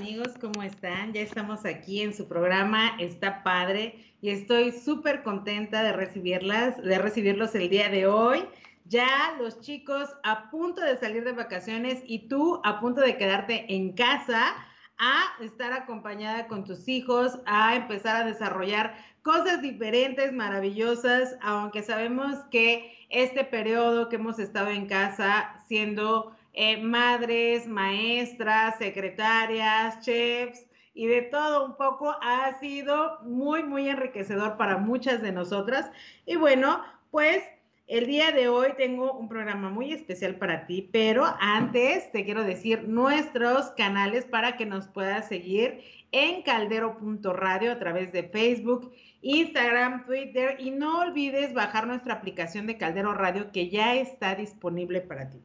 amigos? ¿Cómo están? Ya estamos aquí en su programa Está Padre y estoy súper contenta de recibirlas, de recibirlos el día de hoy. Ya los chicos a punto de salir de vacaciones y tú a punto de quedarte en casa a estar acompañada con tus hijos, a empezar a desarrollar cosas diferentes, maravillosas, aunque sabemos que este periodo que hemos estado en casa siendo eh, madres, maestras, secretarias, chefs y de todo un poco ha sido muy, muy enriquecedor para muchas de nosotras. Y bueno, pues el día de hoy tengo un programa muy especial para ti, pero antes te quiero decir nuestros canales para que nos puedas seguir en caldero.radio a través de Facebook, Instagram, Twitter y no olvides bajar nuestra aplicación de Caldero Radio que ya está disponible para ti.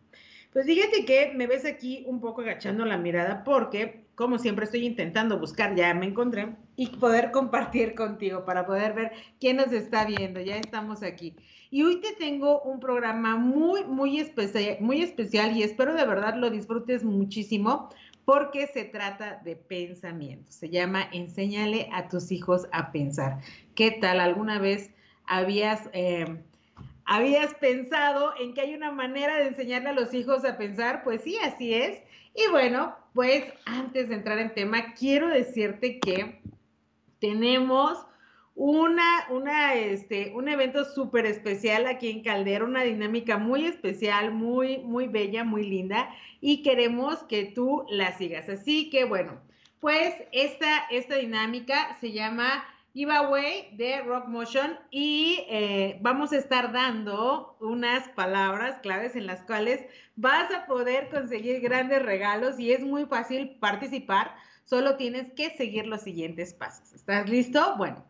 Pues fíjate que me ves aquí un poco agachando la mirada porque, como siempre, estoy intentando buscar, ya me encontré, y poder compartir contigo para poder ver quién nos está viendo. Ya estamos aquí. Y hoy te tengo un programa muy, muy especial, muy especial y espero de verdad lo disfrutes muchísimo porque se trata de pensamiento. Se llama Enséñale a tus hijos a pensar. ¿Qué tal? ¿Alguna vez habías... Eh, ¿Habías pensado en que hay una manera de enseñarle a los hijos a pensar? Pues sí, así es. Y bueno, pues antes de entrar en tema, quiero decirte que tenemos una, una, este, un evento súper especial aquí en Caldera, una dinámica muy especial, muy, muy bella, muy linda, y queremos que tú la sigas. Así que bueno, pues esta, esta dinámica se llama giveaway de Rock Motion y eh, vamos a estar dando unas palabras claves en las cuales vas a poder conseguir grandes regalos y es muy fácil participar, solo tienes que seguir los siguientes pasos. ¿Estás listo? Bueno,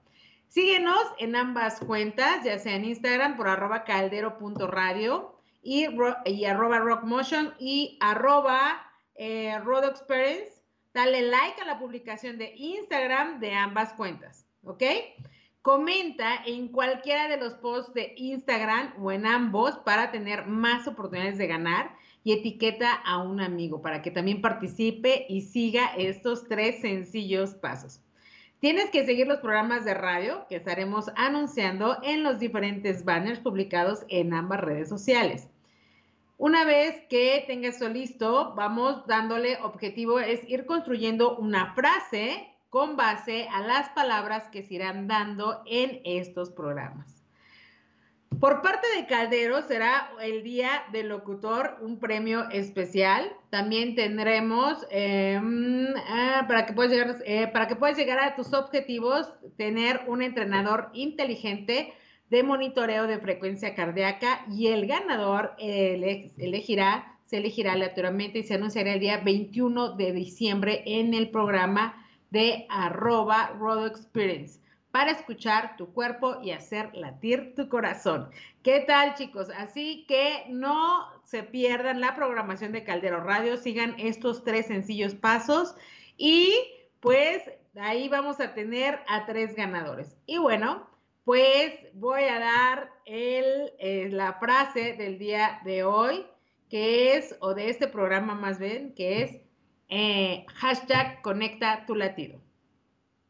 síguenos en ambas cuentas, ya sea en Instagram por arroba caldero.radio y, y arroba rockmotion y arroba eh, Experience. Dale like a la publicación de Instagram de ambas cuentas. ¿Ok? Comenta en cualquiera de los posts de Instagram o en ambos para tener más oportunidades de ganar y etiqueta a un amigo para que también participe y siga estos tres sencillos pasos. Tienes que seguir los programas de radio que estaremos anunciando en los diferentes banners publicados en ambas redes sociales. Una vez que tengas esto listo, vamos dándole objetivo, es ir construyendo una frase con base a las palabras que se irán dando en estos programas. Por parte de Caldero será el Día del Locutor, un premio especial. También tendremos, em, ah, para, que puedas llegar, eh, para que puedas llegar a tus objetivos, tener un entrenador inteligente de monitoreo de frecuencia cardíaca y el ganador elegirá, se elegirá aleatoriamente y se anunciará el día 21 de diciembre en el programa de arroba Rodo Experience para escuchar tu cuerpo y hacer latir tu corazón. ¿Qué tal chicos? Así que no se pierdan la programación de Caldero Radio, sigan estos tres sencillos pasos y pues ahí vamos a tener a tres ganadores. Y bueno, pues voy a dar el, eh, la frase del día de hoy, que es, o de este programa más bien, que es eh, hashtag conecta tu latido.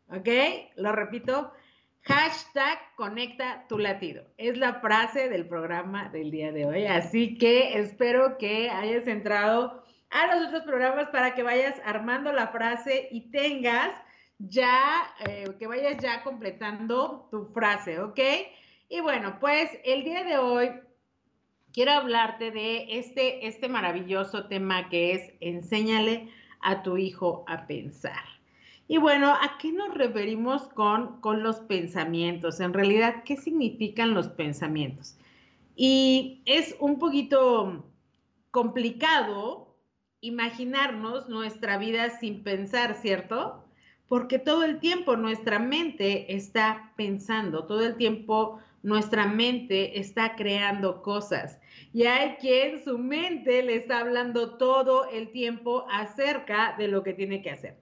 ¿Ok? Lo repito. Hashtag conecta tu latido. Es la frase del programa del día de hoy. Así que espero que hayas entrado a los otros programas para que vayas armando la frase y tengas ya, eh, que vayas ya completando tu frase, ¿ok? Y bueno, pues el día de hoy quiero hablarte de este, este maravilloso tema que es enséñale a tu hijo a pensar. Y bueno, ¿a qué nos referimos con, con los pensamientos? En realidad, ¿qué significan los pensamientos? Y es un poquito complicado imaginarnos nuestra vida sin pensar, ¿cierto? Porque todo el tiempo nuestra mente está pensando, todo el tiempo nuestra mente está creando cosas y hay quien su mente le está hablando todo el tiempo acerca de lo que tiene que hacer.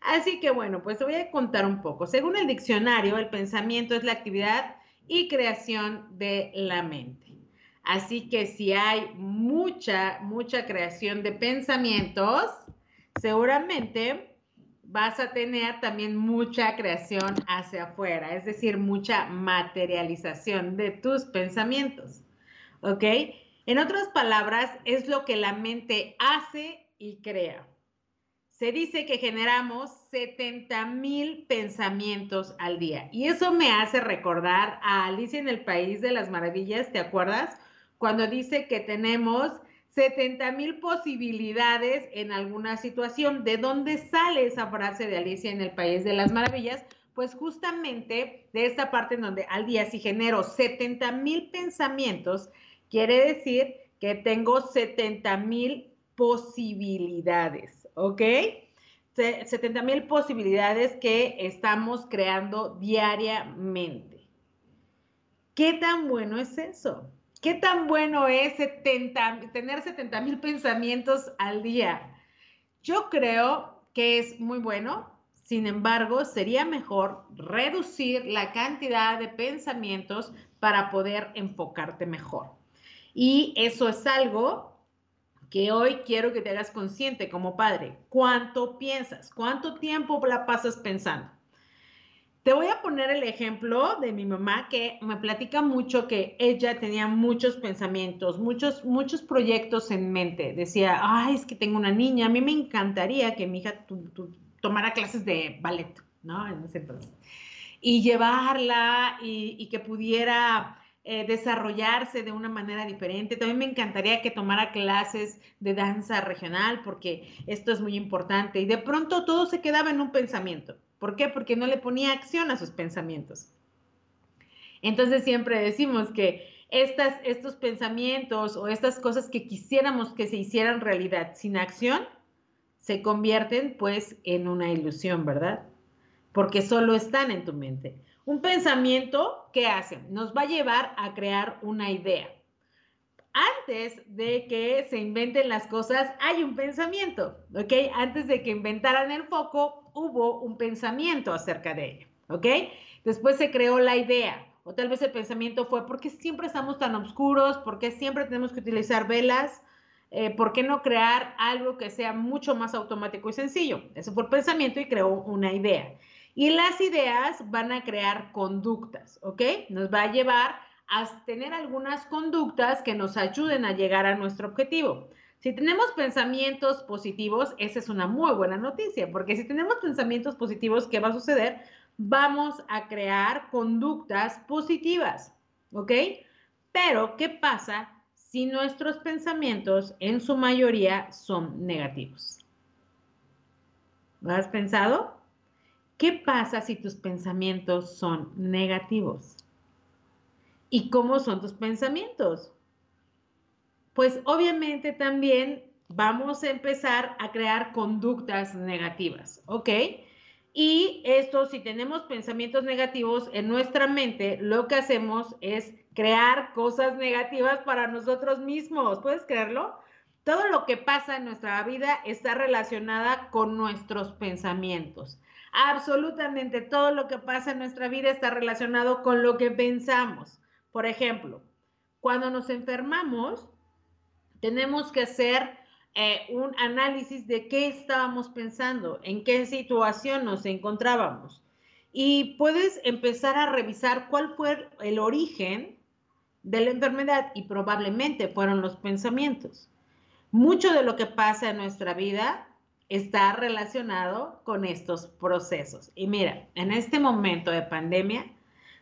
Así que bueno, pues te voy a contar un poco. Según el diccionario, el pensamiento es la actividad y creación de la mente. Así que si hay mucha, mucha creación de pensamientos, seguramente vas a tener también mucha creación hacia afuera, es decir, mucha materialización de tus pensamientos. ¿Ok? En otras palabras, es lo que la mente hace y crea. Se dice que generamos 70 mil pensamientos al día. Y eso me hace recordar a Alicia en el País de las Maravillas, ¿te acuerdas? Cuando dice que tenemos 70 mil posibilidades en alguna situación. ¿De dónde sale esa frase de Alicia en el País de las Maravillas? Pues justamente de esta parte en donde al día si genero 70 mil pensamientos, quiere decir que tengo 70 mil posibilidades, ¿ok? 70 mil posibilidades que estamos creando diariamente. ¿Qué tan bueno es eso? ¿Qué tan bueno es tener 70 mil pensamientos al día? Yo creo que es muy bueno, sin embargo, sería mejor reducir la cantidad de pensamientos para poder enfocarte mejor. Y eso es algo que hoy quiero que te hagas consciente como padre. ¿Cuánto piensas? ¿Cuánto tiempo la pasas pensando? Te voy a poner el ejemplo de mi mamá que me platica mucho que ella tenía muchos pensamientos, muchos, muchos proyectos en mente. Decía, ay, es que tengo una niña, a mí me encantaría que mi hija tomara clases de ballet, ¿no? En ese entonces. Y llevarla y, y que pudiera eh, desarrollarse de una manera diferente. También me encantaría que tomara clases de danza regional porque esto es muy importante. Y de pronto todo se quedaba en un pensamiento. ¿Por qué? Porque no le ponía acción a sus pensamientos. Entonces siempre decimos que estas, estos pensamientos o estas cosas que quisiéramos que se hicieran realidad sin acción, se convierten pues en una ilusión, ¿verdad? Porque solo están en tu mente. Un pensamiento, ¿qué hace? Nos va a llevar a crear una idea. Antes de que se inventen las cosas, hay un pensamiento, ¿ok? Antes de que inventaran el foco, hubo un pensamiento acerca de ella, ¿ok? Después se creó la idea, o tal vez el pensamiento fue, ¿por qué siempre estamos tan oscuros? ¿Por qué siempre tenemos que utilizar velas? Eh, ¿Por qué no crear algo que sea mucho más automático y sencillo? Eso fue pensamiento y creó una idea. Y las ideas van a crear conductas, ¿ok? Nos va a llevar a tener algunas conductas que nos ayuden a llegar a nuestro objetivo. Si tenemos pensamientos positivos, esa es una muy buena noticia, porque si tenemos pensamientos positivos, ¿qué va a suceder? Vamos a crear conductas positivas, ¿ok? Pero, ¿qué pasa si nuestros pensamientos en su mayoría son negativos? ¿Lo has pensado? ¿Qué pasa si tus pensamientos son negativos? ¿Y cómo son tus pensamientos? Pues obviamente también vamos a empezar a crear conductas negativas, ¿ok? Y esto, si tenemos pensamientos negativos en nuestra mente, lo que hacemos es crear cosas negativas para nosotros mismos. ¿Puedes creerlo? Todo lo que pasa en nuestra vida está relacionada con nuestros pensamientos. Absolutamente todo lo que pasa en nuestra vida está relacionado con lo que pensamos. Por ejemplo, cuando nos enfermamos, tenemos que hacer eh, un análisis de qué estábamos pensando, en qué situación nos encontrábamos. Y puedes empezar a revisar cuál fue el origen de la enfermedad y probablemente fueron los pensamientos. Mucho de lo que pasa en nuestra vida está relacionado con estos procesos. Y mira, en este momento de pandemia,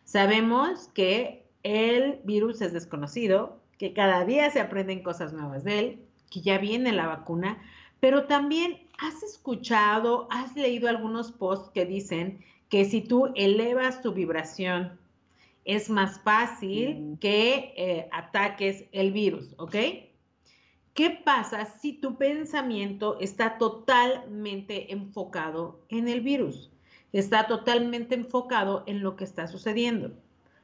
sabemos que el virus es desconocido, que cada día se aprenden cosas nuevas de él, que ya viene la vacuna, pero también has escuchado, has leído algunos posts que dicen que si tú elevas tu vibración, es más fácil que eh, ataques el virus, ¿ok? ¿Qué pasa si tu pensamiento está totalmente enfocado en el virus? Está totalmente enfocado en lo que está sucediendo.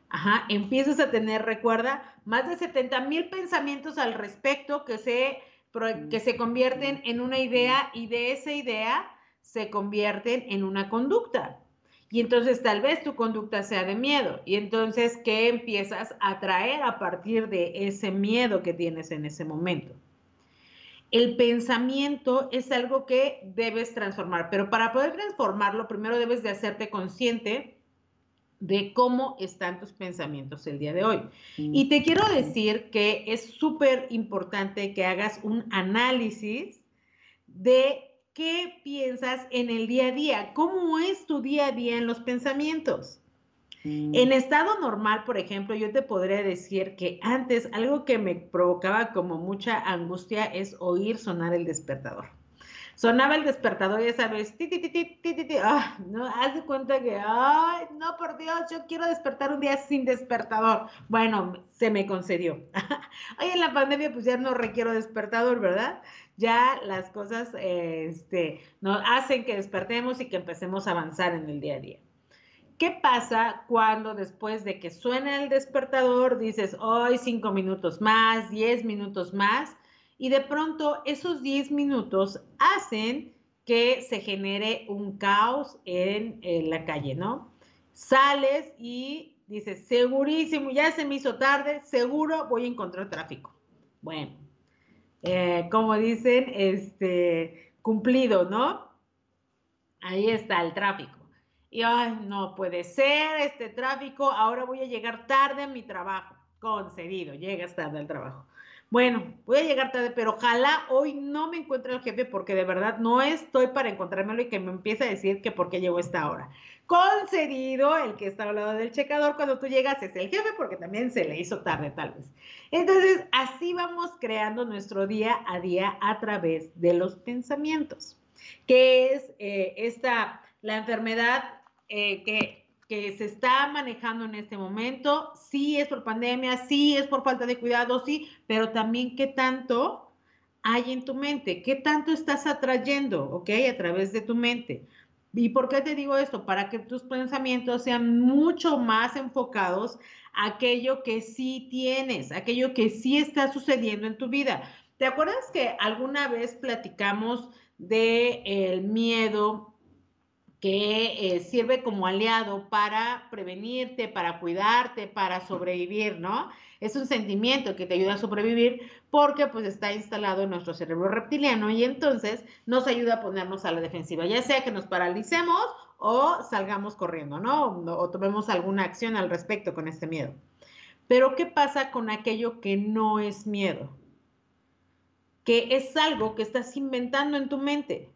Ajá, empiezas a tener, recuerda, más de 70 mil pensamientos al respecto que se, que se convierten en una idea y de esa idea se convierten en una conducta. Y entonces tal vez tu conducta sea de miedo. Y entonces, ¿qué empiezas a traer a partir de ese miedo que tienes en ese momento? el pensamiento es algo que debes transformar, pero para poder transformarlo, primero debes de hacerte consciente de cómo están tus pensamientos el día de hoy. Mm. Y te quiero decir que es súper importante que hagas un análisis de qué piensas en el día a día, cómo es tu día a día en los pensamientos. Mm. En estado normal, por ejemplo, yo te podría decir que antes algo que me provocaba como mucha angustia es oír sonar el despertador. Sonaba el despertador, ti, ti, ti, ti, ti, ti, ah, no, haz de cuenta que, ay, no, por Dios, yo quiero despertar un día sin despertador. Bueno, se me concedió. Hoy en la pandemia, pues ya no requiero despertador, ¿verdad? Ya las cosas, este, nos hacen que despertemos y que empecemos a avanzar en el día a día. ¿Qué pasa cuando después de que suena el despertador dices, hoy cinco minutos más, diez minutos más, y de pronto esos diez minutos hacen que se genere un caos en, la calle, ¿no? Sales y dices, segurísimo, ya se me hizo tarde, seguro voy a encontrar tráfico. Bueno, eh, como dicen, este, cumplido, ¿no? Ahí está el tráfico y ay, no puede ser este tráfico, ahora voy a llegar tarde a mi trabajo. Concedido, llegas tarde al trabajo. Bueno, voy a llegar tarde, pero ojalá hoy no me encuentre el jefe porque de verdad no estoy para encontrármelo y que me empiece a decir que por qué llegó esta hora. Concedido, el que está al lado del checador cuando tú llegas es el jefe porque también se le hizo tarde tal vez. Entonces, así vamos creando nuestro día a día a través de los pensamientos, que es eh, esta, la enfermedad eh, que, que se está manejando en este momento, sí es por pandemia, sí es por falta de cuidado, sí, pero también qué tanto hay en tu mente, qué tanto estás atrayendo, ¿ok? A través de tu mente. ¿Y por qué te digo esto? Para que tus pensamientos sean mucho más enfocados a aquello que sí tienes, aquello que sí está sucediendo en tu vida. ¿Te acuerdas que alguna vez platicamos de el miedo que eh, sirve como aliado para prevenirte, para cuidarte, para sobrevivir, ¿no? Es un sentimiento que te ayuda a sobrevivir porque pues está instalado en nuestro cerebro reptiliano y entonces nos ayuda a ponernos a la defensiva, ya sea que nos paralicemos o salgamos corriendo, ¿no? O, tomemos alguna acción al respecto con este miedo. Pero ¿qué pasa con aquello que no es miedo? Que es algo que estás inventando en tu mente.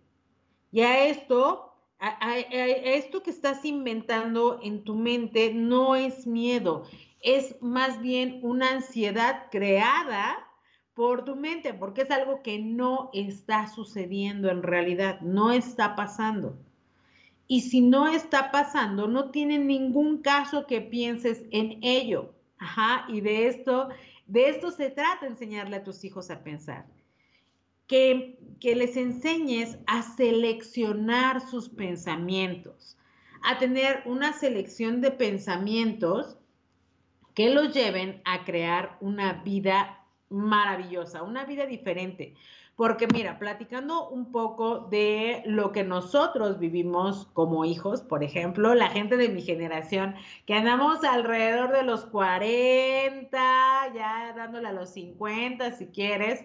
Y a esto esto que estás inventando en tu mente no es miedo, es más bien una ansiedad creada por tu mente, porque es algo que no está sucediendo en realidad, no está pasando. Y si no está pasando, no tiene ningún caso que pienses en ello. Ajá, y de esto, de esto se trata enseñarle a tus hijos a pensar que, les enseñes a seleccionar sus pensamientos, a tener una selección de pensamientos que los lleven a crear una vida maravillosa, una vida diferente. Porque mira, platicando un poco de lo que nosotros vivimos como hijos, por ejemplo, la gente de mi generación, que andamos alrededor de los 40, ya dándole a los 50 si quieres,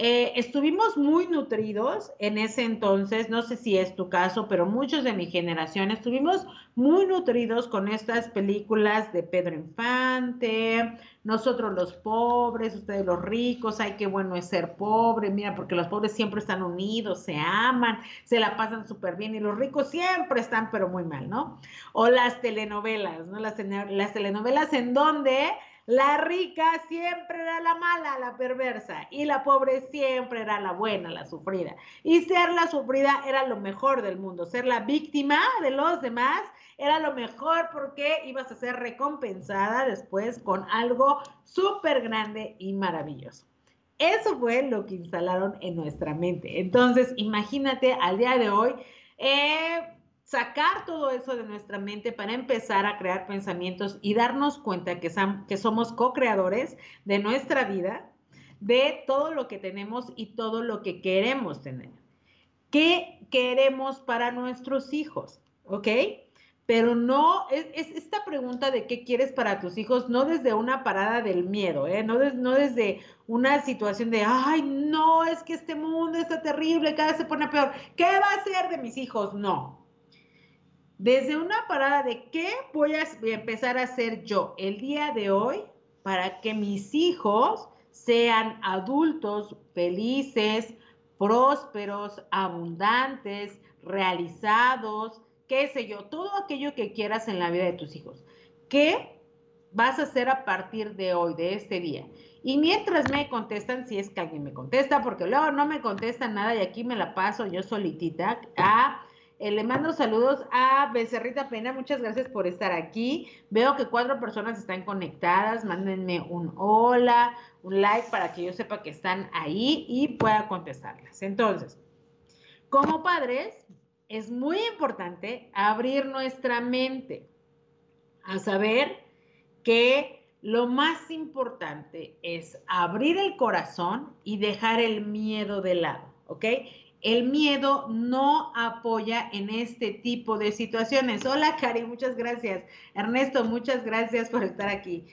eh, estuvimos muy nutridos en ese entonces, no sé si es tu caso, pero muchos de mi generación estuvimos muy nutridos con estas películas de Pedro Infante, nosotros los pobres, ustedes los ricos, ay, qué bueno es ser pobre, mira, porque los pobres siempre están unidos, se aman, se la pasan súper bien y los ricos siempre están pero muy mal, ¿no? O las telenovelas, ¿no? Las, las telenovelas en donde la rica siempre era la mala, la perversa, y la pobre siempre era la buena, la sufrida. Y ser la sufrida era lo mejor del mundo. Ser la víctima de los demás era lo mejor porque ibas a ser recompensada después con algo súper grande y maravilloso. Eso fue lo que instalaron en nuestra mente. Entonces, imagínate al día de hoy. Eh, sacar todo eso de nuestra mente para empezar a crear pensamientos y darnos cuenta que, somos co-creadores de nuestra vida, de todo lo que tenemos y todo lo que queremos tener. ¿Qué queremos para nuestros hijos? ¿Ok? pero no, es, esta pregunta de qué quieres para tus hijos, no desde una parada del miedo, ¿eh? no, no desde una situación de, ay, no, es que este mundo está terrible, cada vez se pone peor, ¿qué va a ser de mis hijos? No. Desde una parada de qué voy a empezar a hacer yo el día de hoy para que mis hijos sean adultos felices, prósperos, abundantes, realizados, qué sé yo, todo aquello que quieras en la vida de tus hijos. ¿Qué vas a hacer a partir de hoy, de este día? Y mientras me contestan, si es que alguien me contesta, porque luego no me contestan nada y aquí me la paso yo solitita, a, eh, le mando saludos a Becerrita Pena, muchas gracias por estar aquí. Veo que cuatro personas están conectadas, mándenme un hola, un like para que yo sepa que están ahí y pueda contestarlas. Entonces, como padres, es muy importante abrir nuestra mente a saber que lo más importante es abrir el corazón y dejar el miedo de lado, ¿ok? El miedo no apoya en este tipo de situaciones. Hola, Cari, muchas gracias. Ernesto, muchas gracias por estar aquí.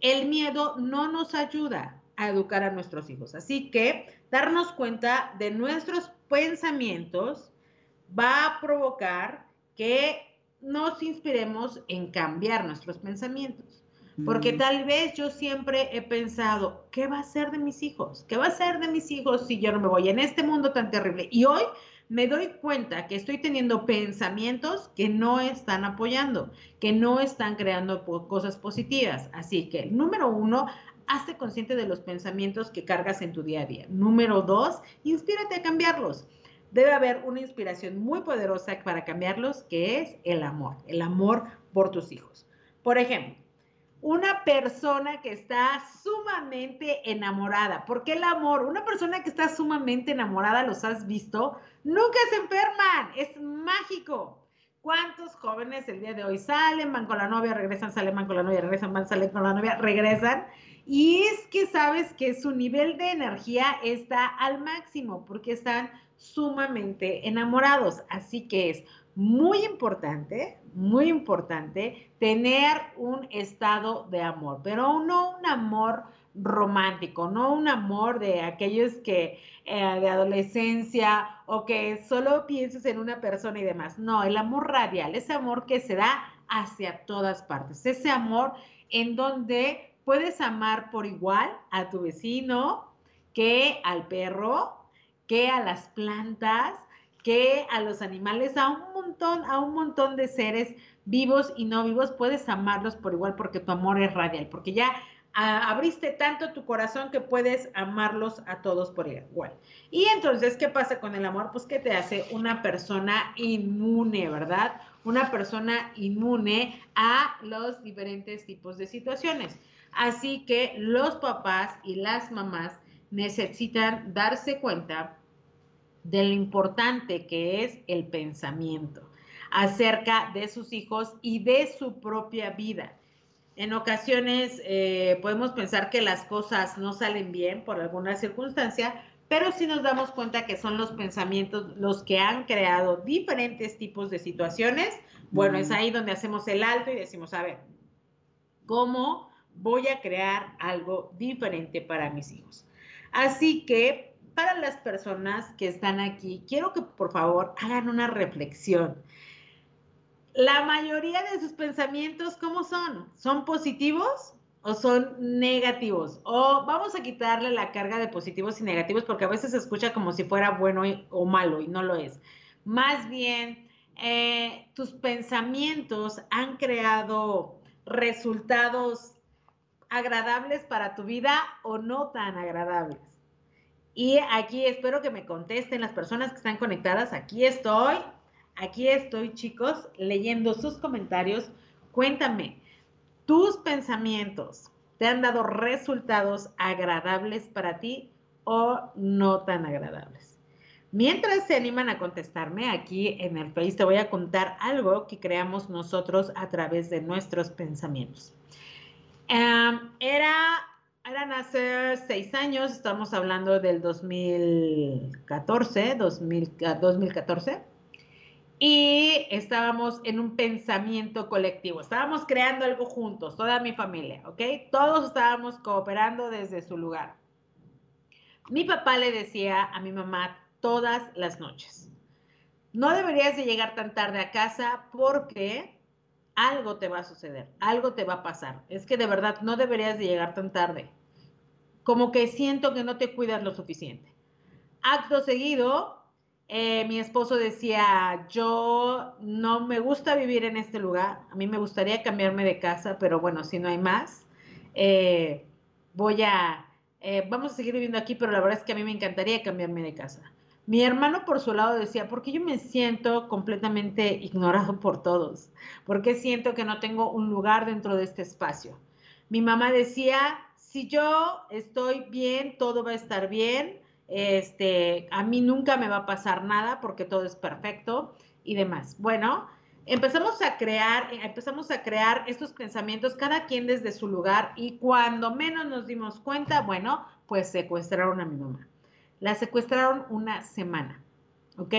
El miedo no nos ayuda a educar a nuestros hijos. Así que darnos cuenta de nuestros pensamientos, va a provocar que nos inspiremos en cambiar nuestros pensamientos. Porque mm. tal vez yo siempre he pensado, ¿qué va a ser de mis hijos? ¿Qué va a ser de mis hijos si yo no me voy en este mundo tan terrible? Y hoy me doy cuenta que estoy teniendo pensamientos que no están apoyando, que no están creando cosas positivas. Así que, número uno, hazte consciente de los pensamientos que cargas en tu día a día. Número dos, inspírate a cambiarlos debe haber una inspiración muy poderosa para cambiarlos, que es el amor, el amor por tus hijos. Por ejemplo, una persona que está sumamente enamorada. ¿Por qué el amor? Una persona que está sumamente enamorada, los has visto, nunca se enferman, es mágico. ¿Cuántos jóvenes el día de hoy salen, van con la novia, regresan, salen, van con la novia, regresan, van, salen con la novia, regresan? Y es que sabes que su nivel de energía está al máximo porque están sumamente enamorados. Así que es muy importante, muy importante tener un estado de amor, pero no un amor romántico, no un amor de aquellos que eh, de adolescencia o que solo pienses en una persona y demás. No, el amor radial, ese amor que se da hacia todas partes, ese amor en donde puedes amar por igual a tu vecino que al perro, que a las plantas, que a los animales, a un montón, a un montón de seres vivos y no vivos, puedes amarlos por igual porque tu amor es radial, porque ya abriste tanto tu corazón que puedes amarlos a todos por igual. Y entonces, ¿qué pasa con el amor? Pues que te hace una persona inmune, ¿verdad? Una persona inmune a los diferentes tipos de situaciones. Así que los papás y las mamás necesitan darse cuenta de lo importante que es el pensamiento acerca de sus hijos y de su propia vida. En ocasiones eh, podemos pensar que las cosas no salen bien por alguna circunstancia, pero si nos damos cuenta que son los pensamientos los que han creado diferentes tipos de situaciones, bueno, es ahí donde hacemos el alto y decimos, a ver, ¿cómo voy a crear algo diferente para mis hijos? Así que para las personas que están aquí, quiero que por favor hagan una reflexión. La mayoría de sus pensamientos, ¿cómo son? ¿Son positivos o son negativos? O vamos a quitarle la carga de positivos y negativos porque a veces se escucha como si fuera bueno o malo y no lo es. Más bien, eh, tus pensamientos han creado resultados agradables para tu vida o no tan agradables. Y aquí espero que me contesten las personas que están conectadas. Aquí estoy, aquí estoy chicos, leyendo sus comentarios. Cuéntame, ¿tus pensamientos te han dado resultados agradables para ti o no tan agradables? Mientras se animan a contestarme, aquí en el Face te voy a contar algo que creamos nosotros a través de nuestros pensamientos. era eran hace seis años, estamos hablando del 2014, 2014. y estábamos en un pensamiento colectivo. Estábamos creando algo juntos, toda mi familia, ¿ok? Todos estábamos cooperando desde su lugar. Mi papá le decía a mi mamá todas las noches, no deberías de llegar tan tarde a casa porque algo te va a suceder, algo te va a pasar. Es que de verdad no deberías de llegar tan tarde. Como que siento que no te cuidas lo suficiente. Acto seguido, eh, mi esposo decía, yo no me gusta vivir en este lugar, a mí me gustaría cambiarme de casa, pero bueno, si no hay más, eh, voy a, eh, vamos a seguir viviendo aquí, pero la verdad es que a mí me encantaría cambiarme de casa. Mi hermano por su lado decía, porque yo me siento completamente ignorado por todos, porque siento que no tengo un lugar dentro de este espacio. Mi mamá decía, si yo estoy bien, todo va a estar bien, este, a mí nunca me va a pasar nada porque todo es perfecto y demás. Bueno, empezamos a crear, empezamos a crear estos pensamientos, cada quien desde su lugar y cuando menos nos dimos cuenta, bueno, pues secuestraron a mi mamá. La secuestraron una semana, ¿ok?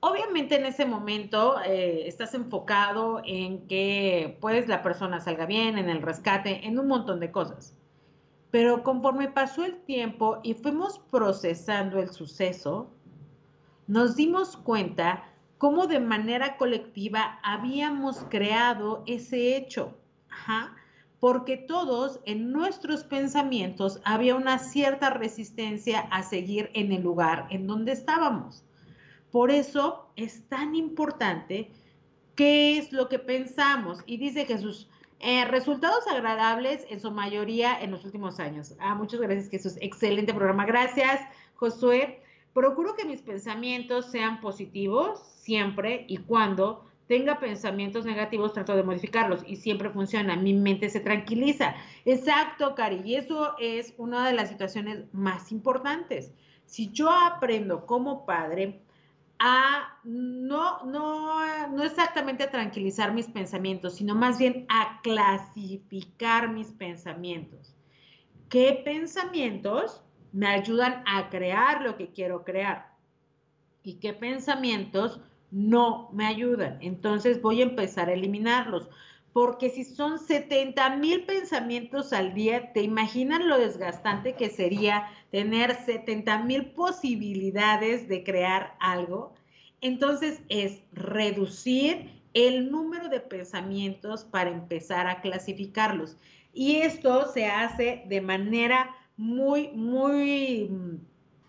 Obviamente en ese momento eh, estás enfocado en que pues la persona salga bien, en el rescate, en un montón de cosas. Pero conforme pasó el tiempo y fuimos procesando el suceso, nos dimos cuenta cómo de manera colectiva habíamos creado ese hecho. Porque todos en nuestros pensamientos había una cierta resistencia a seguir en el lugar en donde estábamos. Por eso es tan importante qué es lo que pensamos. Y dice Jesús, eh, resultados agradables en su mayoría en los últimos años. Ah, muchas gracias, Jesús. Excelente programa. Gracias, Josué. Procuro que mis pensamientos sean positivos siempre y cuando tenga pensamientos negativos, trato de modificarlos y siempre funciona. Mi mente se tranquiliza. Exacto, Cari. Y eso es una de las situaciones más importantes. Si yo aprendo como padre a no, no, no exactamente a tranquilizar mis pensamientos, sino más bien a clasificar mis pensamientos. ¿Qué pensamientos me ayudan a crear lo que quiero crear? ¿Y qué pensamientos no me ayudan? Entonces voy a empezar a eliminarlos. Porque si son 70 mil pensamientos al día, ¿te imaginan lo desgastante que sería tener 70 mil posibilidades de crear algo? Entonces es reducir el número de pensamientos para empezar a clasificarlos. Y esto se hace de manera muy, muy,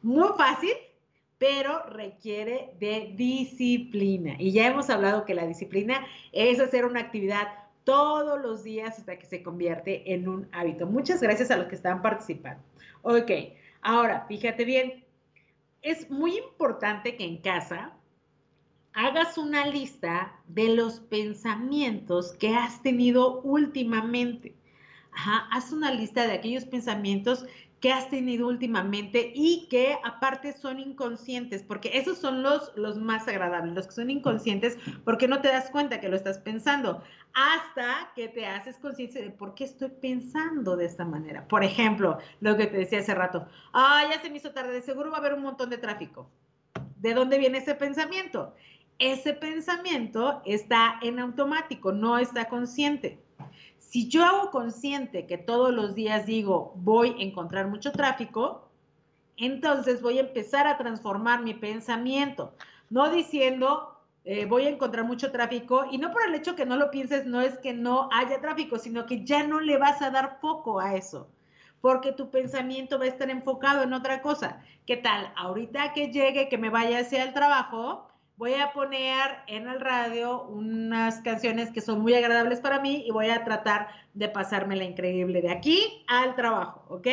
muy fácil, pero requiere de disciplina. Y ya hemos hablado que la disciplina es hacer una actividad todos los días hasta que se convierte en un hábito. Muchas gracias a los que están participando. Ok, ahora fíjate bien, es muy importante que en casa hagas una lista de los pensamientos que has tenido últimamente. Ajá, haz una lista de aquellos pensamientos que has tenido últimamente y que aparte son inconscientes, porque esos son los, los más agradables, los que son inconscientes, porque no te das cuenta que lo estás pensando, hasta que te haces consciente de por qué estoy pensando de esta manera. Por ejemplo, lo que te decía hace rato, ah, ya se me hizo tarde, de seguro va a haber un montón de tráfico. ¿De dónde viene ese pensamiento? Ese pensamiento está en automático, no está consciente. Si yo hago consciente que todos los días digo voy a encontrar mucho tráfico, entonces voy a empezar a transformar mi pensamiento, no diciendo eh, voy a encontrar mucho tráfico y no por el hecho que no lo pienses, no es que no haya tráfico, sino que ya no le vas a dar foco a eso, porque tu pensamiento va a estar enfocado en otra cosa. ¿Qué tal? Ahorita que llegue, que me vaya hacia el trabajo, voy a poner en el radio unas canciones que son muy agradables para mí y voy a tratar de pasarme la increíble de aquí al trabajo, ¿ok?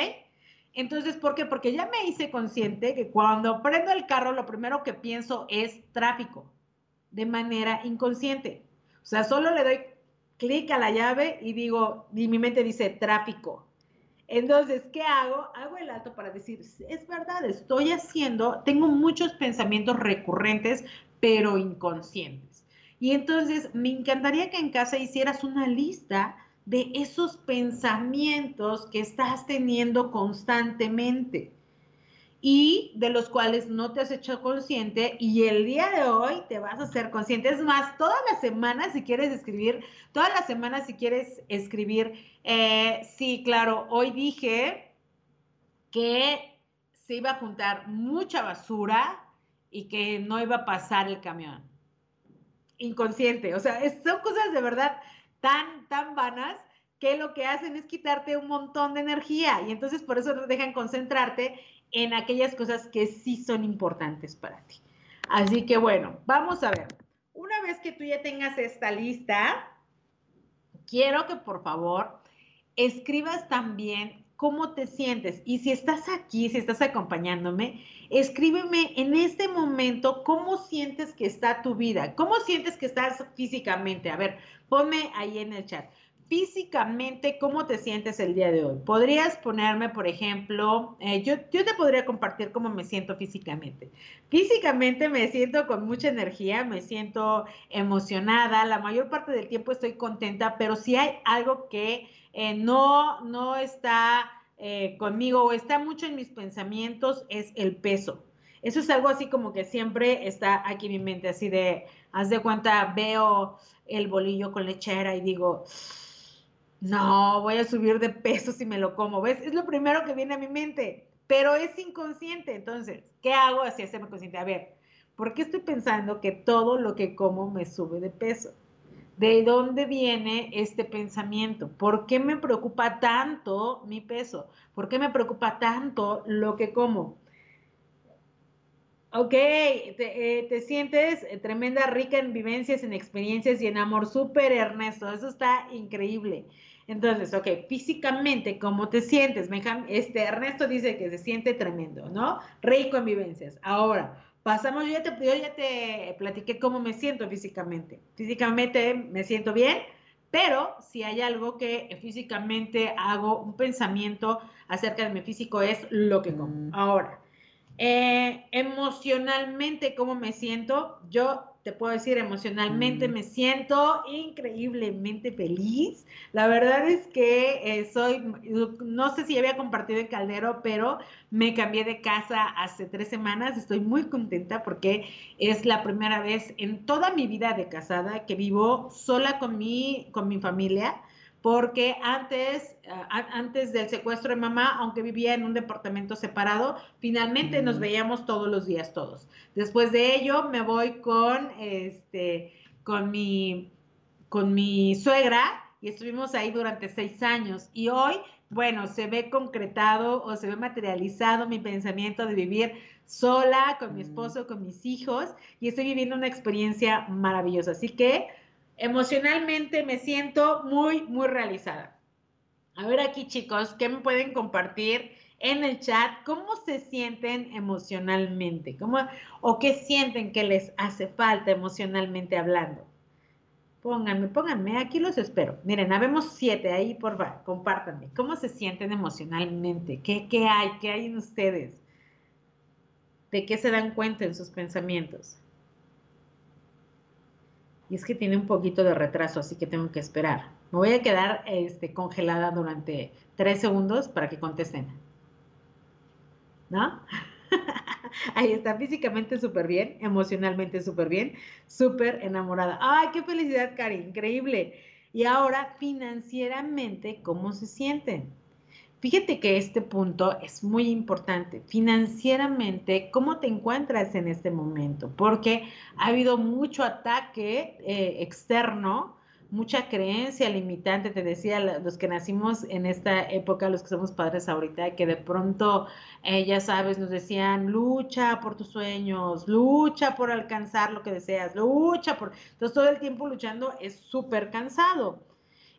Entonces, ¿por qué? Porque ya me hice consciente que cuando prendo el carro, lo primero que pienso es tráfico, de manera inconsciente. O sea, solo le doy clic a la llave y digo, y mi mente dice tráfico. Entonces, ¿qué hago? Hago el alto para decir, es verdad, estoy haciendo, tengo muchos pensamientos recurrentes, pero inconscientes. Y entonces, me encantaría que en casa hicieras una lista de esos pensamientos que estás teniendo constantemente. y de los cuales no te has hecho consciente y el día de hoy te vas a hacer consciente. Es más, todas las semanas si quieres escribir, todas las semanas si quieres escribir, eh, sí, claro, hoy dije que se iba a juntar mucha basura y que no iba a pasar el camión. Inconsciente, o sea, son cosas de verdad tan, tan vanas que lo que hacen es quitarte un montón de energía y entonces por eso te dejan concentrarte en aquellas cosas que sí son importantes para ti. Así que bueno, vamos a ver. Una vez que tú ya tengas esta lista, quiero que por favor escribas también cómo te sientes. Y si estás aquí, si estás acompañándome, escríbeme en este momento cómo sientes que está tu vida, cómo sientes que estás físicamente. A ver, ponme ahí en el chat físicamente, ¿cómo te sientes el día de hoy? Podrías ponerme, por ejemplo, eh, yo, yo te podría compartir cómo me siento físicamente. Físicamente me siento con mucha energía, me siento emocionada, la mayor parte del tiempo estoy contenta, pero si hay algo que eh, no, no está eh, conmigo o está mucho en mis pensamientos, es el peso. Eso es algo así como que siempre está aquí en mi mente, así de, haz de cuenta, veo el bolillo con lechera y digo, no, voy a subir de peso si me lo como, ¿ves? Es lo primero que viene a mi mente, pero es inconsciente. Entonces, ¿qué hago así hacerme consciente? A ver, ¿por qué estoy pensando que todo lo que como me sube de peso? ¿De dónde viene este pensamiento? ¿Por qué me preocupa tanto mi peso? ¿Por qué me preocupa tanto lo que como? Ok, te, eh, te sientes tremenda, rica en vivencias, en experiencias y en amor. Súper, Ernesto, eso está increíble. Entonces, ok, físicamente, ¿cómo te sientes? Este, Ernesto dice que se siente tremendo, ¿no? Rico en vivencias. Ahora, pasamos, yo ya, te, yo ya te platiqué cómo me siento físicamente. Físicamente me siento bien, pero si hay algo que físicamente hago, un pensamiento acerca de mi físico es lo que como. Mm. Ahora, eh, emocionalmente, ¿cómo me siento? Yo te puedo decir, emocionalmente mm. me siento increíblemente feliz. La verdad es que eh, soy, no sé si había compartido en Caldero, pero me cambié de casa hace tres semanas. Estoy muy contenta porque es la primera vez en toda mi vida de casada que vivo sola con mi, con mi familia porque antes, antes del secuestro de mamá, aunque vivía en un departamento separado, finalmente nos veíamos todos los días todos. Después de ello me voy con, este, con, mi, con mi suegra y estuvimos ahí durante seis años. Y hoy, bueno, se ve concretado o se ve materializado mi pensamiento de vivir sola, con mi esposo, con mis hijos, y estoy viviendo una experiencia maravillosa. Así que emocionalmente me siento muy, muy realizada. A ver aquí chicos, ¿qué me pueden compartir en el chat? ¿Cómo se sienten emocionalmente? ¿Cómo, ¿O qué sienten que les hace falta emocionalmente hablando? Pónganme, pónganme, aquí los espero. Miren, habemos siete ahí, por favor, compártanme. ¿Cómo se sienten emocionalmente? ¿Qué, ¿Qué hay? ¿Qué hay en ustedes? ¿De qué se dan cuenta en sus pensamientos? Y es que tiene un poquito de retraso, así que tengo que esperar. Me voy a quedar este, congelada durante tres segundos para que contesten. ¿No? Ahí está, físicamente súper bien, emocionalmente súper bien, súper enamorada. ¡Ay, qué felicidad, Cari! Increíble. Y ahora, financieramente, ¿cómo se sienten? Fíjate que este punto es muy importante. Financieramente, ¿cómo te encuentras en este momento? Porque ha habido mucho ataque eh, externo, mucha creencia limitante. Te decía, los que nacimos en esta época, los que somos padres ahorita, que de pronto, eh, ya sabes, nos decían, lucha por tus sueños, lucha por alcanzar lo que deseas, lucha por... Entonces, todo el tiempo luchando es súper cansado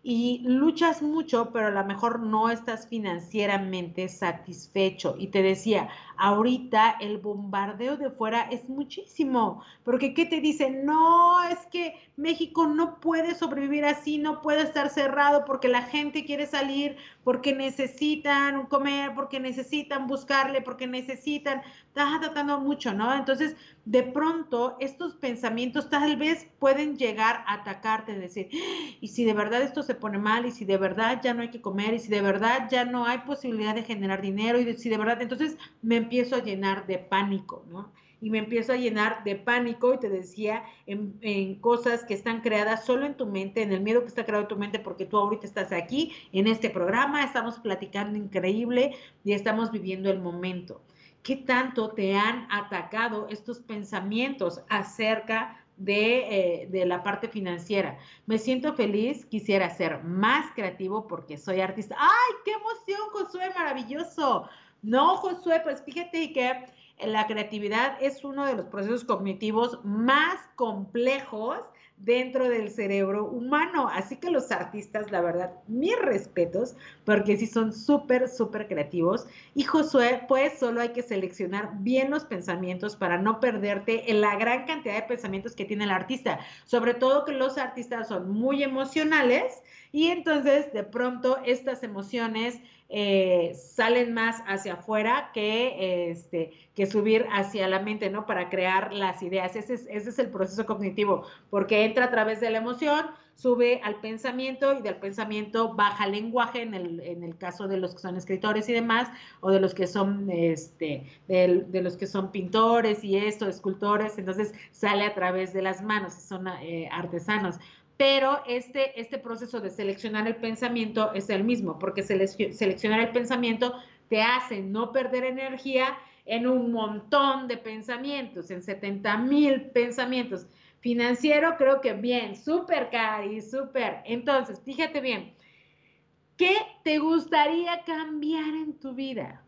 y luchas mucho, pero a lo mejor no estás financieramente satisfecho. Y te decía, ahorita el bombardeo de fuera es muchísimo, porque ¿qué te dicen? No, es que México no puede sobrevivir así, no puede estar cerrado porque la gente quiere salir, porque necesitan comer, porque necesitan buscarle, porque necesitan, estás tratando mucho, ¿no? Entonces, de pronto, estos pensamientos tal vez pueden llegar a atacarte, decir, ¡Ah! y si de verdad esto se pone mal y si de verdad ya no hay que comer y si de verdad ya no hay posibilidad de generar dinero y si de verdad, entonces me empiezo a llenar de pánico, ¿no? Y me empiezo a llenar de pánico y te decía en, en, cosas que están creadas solo en tu mente, en el miedo que está creado en tu mente porque tú ahorita estás aquí en este programa, estamos platicando increíble y estamos viviendo el momento. ¿Qué tanto te han atacado estos pensamientos acerca de, eh, de, la parte financiera. Me siento feliz, quisiera ser más creativo porque soy artista. ¡Ay, qué emoción, Josué! Maravilloso. No, Josué, pues fíjate que la creatividad es uno de los procesos cognitivos más complejos dentro del cerebro humano. Así que los artistas, la verdad, mis respetos, porque sí son súper, súper creativos. Y Josué, pues solo hay que seleccionar bien los pensamientos para no perderte en la gran cantidad de pensamientos que tiene el artista. Sobre todo que los artistas son muy emocionales y entonces de pronto estas emociones eh, salen más hacia afuera que, este, que subir hacia la mente, ¿no? Para crear las ideas. Ese es, ese es el proceso cognitivo, porque entra a través de la emoción, sube al pensamiento y del pensamiento baja al lenguaje en el, en el caso de los que son escritores y demás, o de los que son, este, de, los que son pintores y esto, escultores, entonces sale a través de las manos, son eh, artesanos pero este, este proceso de seleccionar el pensamiento es el mismo, porque seleccionar el pensamiento te hace no perder energía en un montón de pensamientos, en 70 mil pensamientos. Financiero, creo que bien, súper, Cari, súper. Entonces, fíjate bien, ¿qué te gustaría cambiar en tu vida?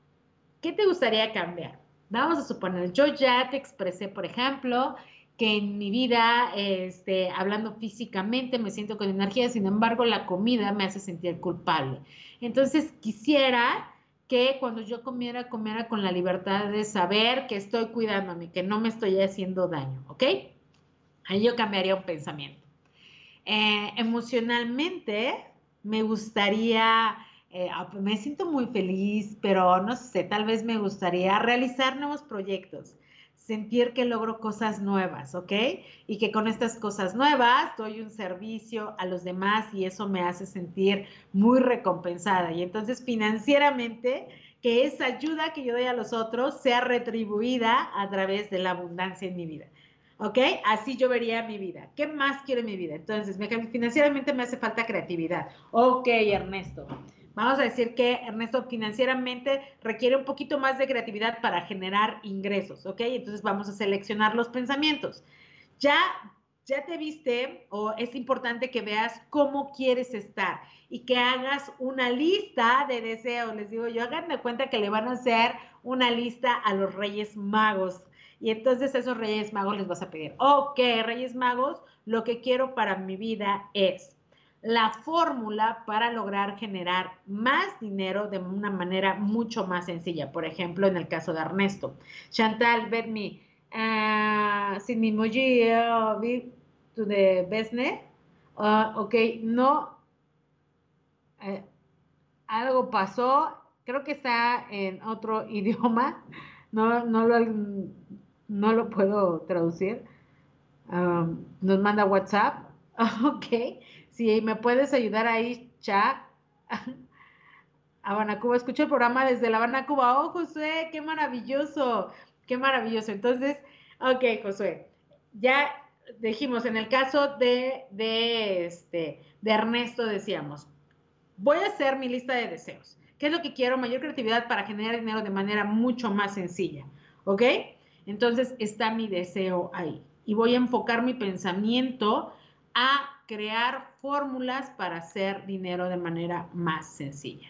¿Qué te gustaría cambiar? Vamos a suponer, yo ya te expresé, por ejemplo, que en mi vida, este, hablando físicamente, me siento con energía, sin embargo, la comida me hace sentir culpable. Entonces, quisiera que cuando yo comiera, comiera con la libertad de saber que estoy cuidándome, que no me estoy haciendo daño, ¿ok? Ahí yo cambiaría un pensamiento. Eh, emocionalmente, me gustaría, eh, ah, me siento muy feliz, pero no sé, tal vez me gustaría realizar nuevos proyectos sentir que logro cosas nuevas, ¿ok? Y que con estas cosas nuevas doy un servicio a los demás y eso me hace sentir muy recompensada. Y entonces financieramente, que esa ayuda que yo doy a los otros sea retribuida a través de la abundancia en mi vida. ¿Ok? Así yo vería mi vida. ¿Qué más quiero en mi vida? Entonces, financieramente me hace falta creatividad. Ok, Ernesto. Vamos a decir que Ernesto financieramente requiere un poquito más de creatividad para generar ingresos, ¿ok? Entonces vamos a seleccionar los pensamientos. Ya, ya te viste o es importante que veas cómo quieres estar y que hagas una lista de deseos. Les digo yo, hagan de cuenta que le van a hacer una lista a los Reyes Magos. Y entonces esos Reyes Magos les vas a pedir, ok, Reyes Magos, lo que quiero para mi vida es la fórmula para lograr generar más dinero de una manera mucho más sencilla. Por ejemplo, en el caso de Ernesto. Chantal, bet me, uh, sin emoji uh, to the business. Uh, ok, no. Eh, algo pasó. Creo que está en otro idioma. No, no, lo, no lo puedo traducir. Nos manda WhatsApp. Ok. Si me puedes ayudar ahí, chat. Habana Cuba, escucho el programa desde La Habana, Cuba. Oh, Josué, qué maravilloso, qué maravilloso. Entonces, ok, Josué, ya dijimos, en el caso de, de, este, de Ernesto decíamos, voy a hacer mi lista de deseos. ¿Qué es lo que quiero? Mayor creatividad para generar dinero de manera mucho más sencilla. ¿Ok? Entonces está mi deseo ahí. Y voy a enfocar mi pensamiento a crear fórmulas para hacer dinero de manera más sencilla.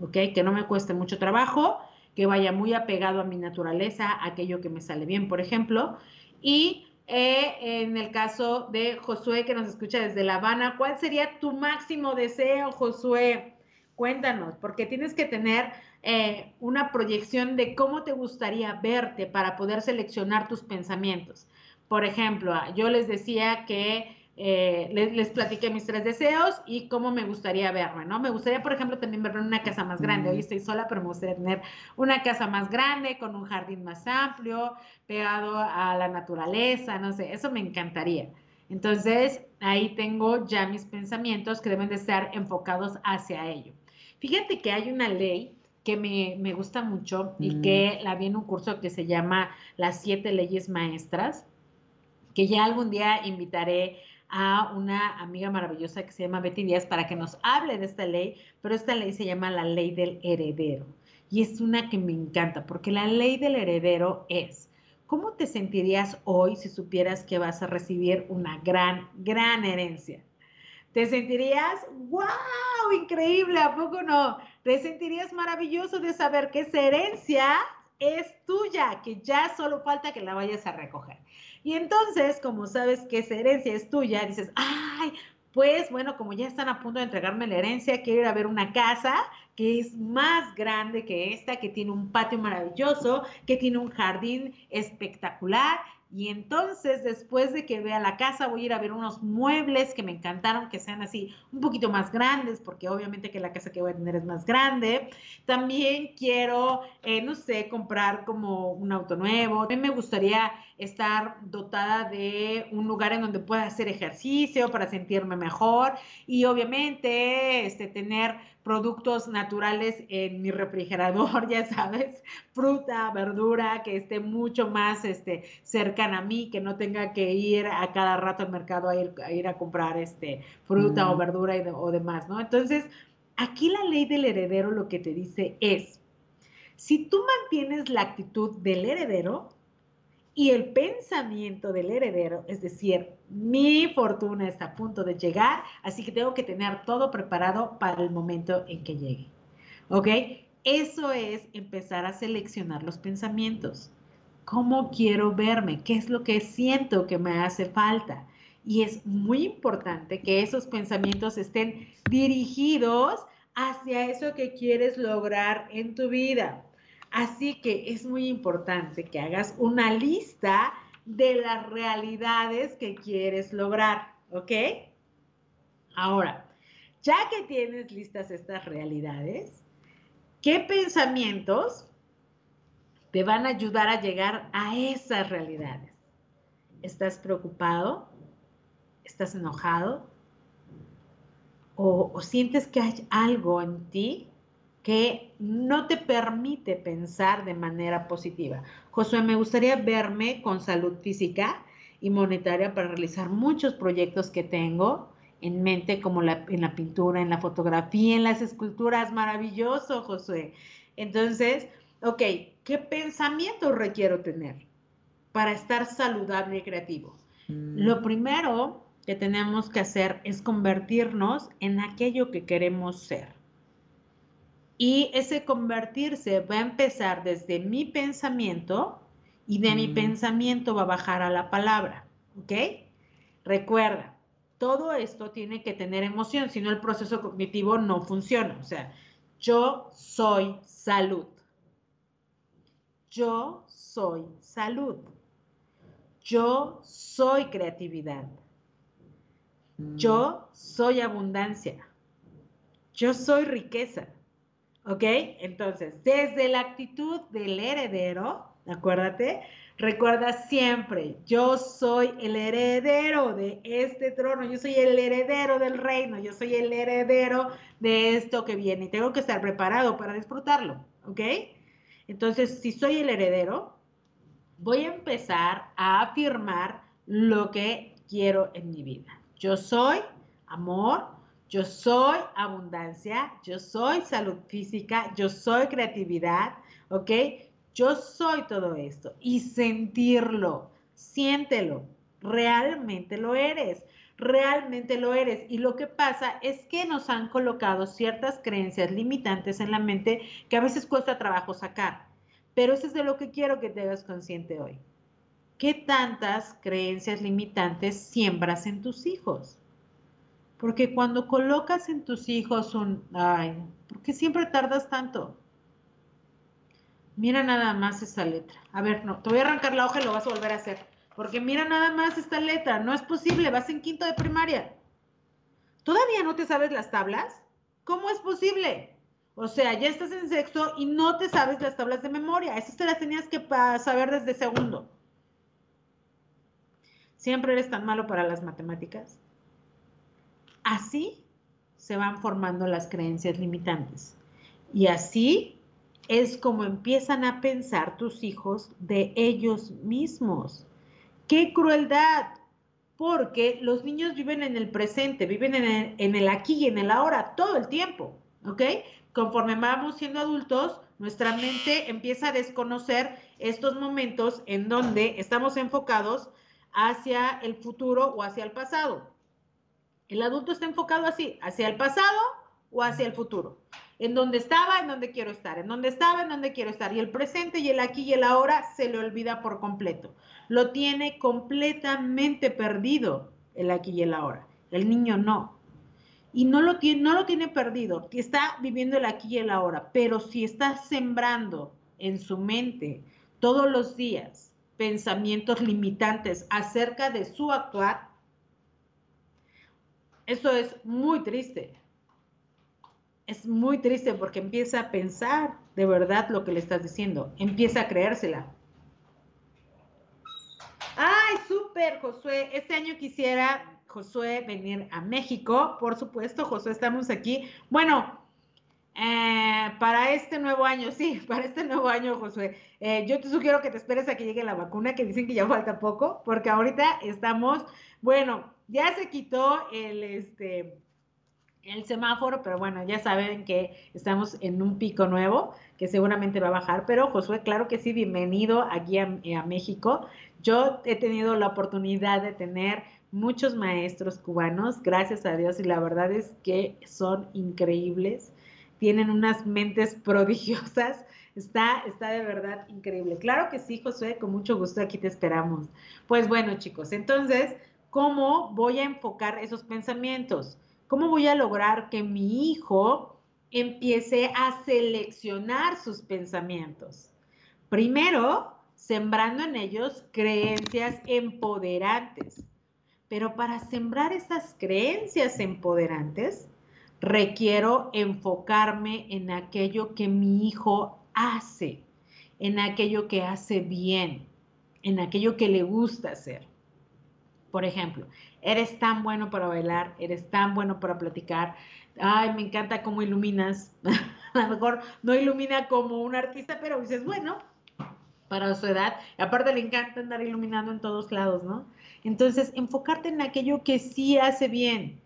¿Ok? Que no me cueste mucho trabajo, que vaya muy apegado a mi naturaleza, aquello que me sale bien, por ejemplo. Y eh, en el caso de Josué, que nos escucha desde La Habana, ¿cuál sería tu máximo deseo, Josué? Cuéntanos, porque tienes que tener eh, una proyección de cómo te gustaría verte para poder seleccionar tus pensamientos. Por ejemplo, yo les decía que eh, les, platiqué mis tres deseos y cómo me gustaría verme, ¿no? Me gustaría, por ejemplo, también verme en una casa más grande. Hoy estoy sola, pero me gustaría tener una casa más grande, con un jardín más amplio, pegado a la naturaleza, no sé, eso me encantaría. Entonces, ahí tengo ya mis pensamientos que deben de estar enfocados hacia ello. Fíjate que hay una ley que me, gusta mucho y que la vi en un curso que se llama Las siete leyes maestras, que ya algún día invitaré a una amiga maravillosa que se llama Betty Díaz para que nos hable de esta ley, pero esta ley se llama la ley del heredero. Y es una que me encanta, porque la ley del heredero es, ¿cómo te sentirías hoy si supieras que vas a recibir una gran, gran herencia? ¿Te sentirías, wow, increíble, a poco no? Te sentirías maravilloso de saber que esa herencia es tuya, que ya solo falta que la vayas a recoger. Y entonces, como sabes que esa herencia es tuya, dices, ay, pues bueno, como ya están a punto de entregarme la herencia, quiero ir a ver una casa que es más grande que esta, que tiene un patio maravilloso, que tiene un jardín espectacular y entonces, después de que vea la casa, voy a ir a ver unos muebles que me encantaron, que sean así un poquito más grandes, porque obviamente que la casa que voy a tener es más grande. También quiero, eh, no sé, comprar como un auto nuevo. Mí me gustaría estar dotada de un lugar en donde pueda hacer ejercicio para sentirme mejor y obviamente este, tener productos naturales en mi refrigerador, ya sabes, fruta, verdura, que esté mucho más este, cercana a mí, que no tenga que ir a cada rato al mercado a ir a, ir a comprar este, fruta o verdura y o demás, ¿no? Entonces, aquí la ley del heredero lo que te dice es, si tú mantienes la actitud del heredero, y el pensamiento del heredero, es decir, mi fortuna está a punto de llegar, así que tengo que tener todo preparado para el momento en que llegue. ¿Ok? Eso es empezar a seleccionar los pensamientos. ¿Cómo quiero verme? ¿Qué es lo que siento que me hace falta? Y es muy importante que esos pensamientos estén dirigidos hacia eso que quieres lograr en tu vida. Así que es muy importante que hagas una lista de las realidades que quieres lograr, ¿ok? Ahora, ya que tienes listas estas realidades, ¿qué pensamientos te van a ayudar a llegar a esas realidades? ¿Estás preocupado? ¿Estás enojado? ¿O, o sientes que hay algo en ti que no te permite pensar de manera positiva. Josué, me gustaría verme con salud física y monetaria para realizar muchos proyectos que tengo en mente, como en la pintura, en la fotografía, en las esculturas. Maravilloso, Josué. Entonces, ok, ¿qué pensamiento requiero tener para estar saludable y creativo? Mm. Lo primero que tenemos que hacer es convertirnos en aquello que queremos ser. Y ese convertirse va a empezar desde mi pensamiento y de mi mm. pensamiento va a bajar a la palabra. ¿Ok? Recuerda, todo esto tiene que tener emoción, si no el proceso cognitivo no funciona. O sea, yo soy salud. Yo soy salud. Yo soy creatividad. Yo mm. soy abundancia. Yo soy riqueza. ¿Ok? Entonces, desde la actitud del heredero, acuérdate, recuerda siempre, yo soy el heredero de este trono, yo soy el heredero del reino, yo soy el heredero de esto que viene y tengo que estar preparado para disfrutarlo, ¿ok? Entonces, si soy el heredero, voy a empezar a afirmar lo que quiero en mi vida. Yo soy amor, yo soy abundancia, yo soy salud física, yo soy creatividad, ¿ok? Yo soy todo esto y sentirlo, siéntelo, realmente lo eres, realmente lo eres. Y lo que pasa es que nos han colocado ciertas creencias limitantes en la mente que a veces cuesta trabajo sacar. Pero eso es de lo que quiero que te hagas consciente hoy. ¿Qué tantas creencias limitantes siembras en tus hijos? Porque cuando colocas en tus hijos un, ay, ¿por qué siempre tardas tanto? Mira nada más esta letra. A ver, no, te voy a arrancar la hoja y lo vas a volver a hacer. Porque mira nada más esta letra. No es posible, vas en quinto de primaria. ¿Todavía no te sabes las tablas? ¿Cómo es posible? O sea, ya estás en sexto y no te sabes las tablas de memoria. Esas te las tenías que saber desde segundo. ¿Siempre eres tan malo para las matemáticas? Así se van formando las creencias limitantes. Y así es como empiezan a pensar tus hijos de ellos mismos. ¡Qué crueldad! Porque los niños viven en el presente, viven en el, aquí y en el ahora todo el tiempo, ¿ok? Conforme vamos siendo adultos, nuestra mente empieza a desconocer estos momentos en donde estamos enfocados hacia el futuro o hacia el pasado. El adulto está enfocado así, hacia el pasado o hacia el futuro. En donde estaba, en donde quiero estar, en donde estaba, en donde quiero estar. Y el presente y el aquí y el ahora se le olvida por completo. Lo tiene completamente perdido el aquí y el ahora. El niño no. Y no lo tiene, no lo tiene perdido, está viviendo el aquí y el ahora. Pero si está sembrando en su mente todos los días pensamientos limitantes acerca de su actuar, eso es muy triste. Es muy triste porque empieza a pensar de verdad lo que le estás diciendo, empieza a creérsela. Ay, súper, Josué. Este año quisiera, Josué, venir a México. Por supuesto, Josué, estamos aquí. Bueno, eh, para este nuevo año, sí, para este nuevo año, Josué, eh, yo te sugiero que te esperes a que llegue la vacuna, que dicen que ya falta poco, porque ahorita estamos, bueno, ya se quitó el, este, el semáforo, pero bueno, ya saben que estamos en un pico nuevo, que seguramente va a bajar, pero Josué, claro que sí, bienvenido aquí a, México. Yo he tenido la oportunidad de tener muchos maestros cubanos, gracias a Dios, y la verdad es que son increíbles tienen unas mentes prodigiosas. Está, está de verdad increíble. Claro que sí, Josué, con mucho gusto aquí te esperamos. Pues bueno, chicos, entonces, ¿cómo voy a enfocar esos pensamientos? ¿Cómo voy a lograr que mi hijo empiece a seleccionar sus pensamientos? Primero, sembrando en ellos creencias empoderantes. Pero para sembrar esas creencias empoderantes, requiero enfocarme en aquello que mi hijo hace, en aquello que hace bien, en aquello que le gusta hacer. Por ejemplo, eres tan bueno para bailar, eres tan bueno para platicar. Ay, me encanta cómo iluminas. A lo mejor no ilumina como un artista, pero dices, bueno, para su edad. Aparte le encanta andar iluminando en todos lados, ¿no? Entonces, enfocarte en aquello que sí hace bien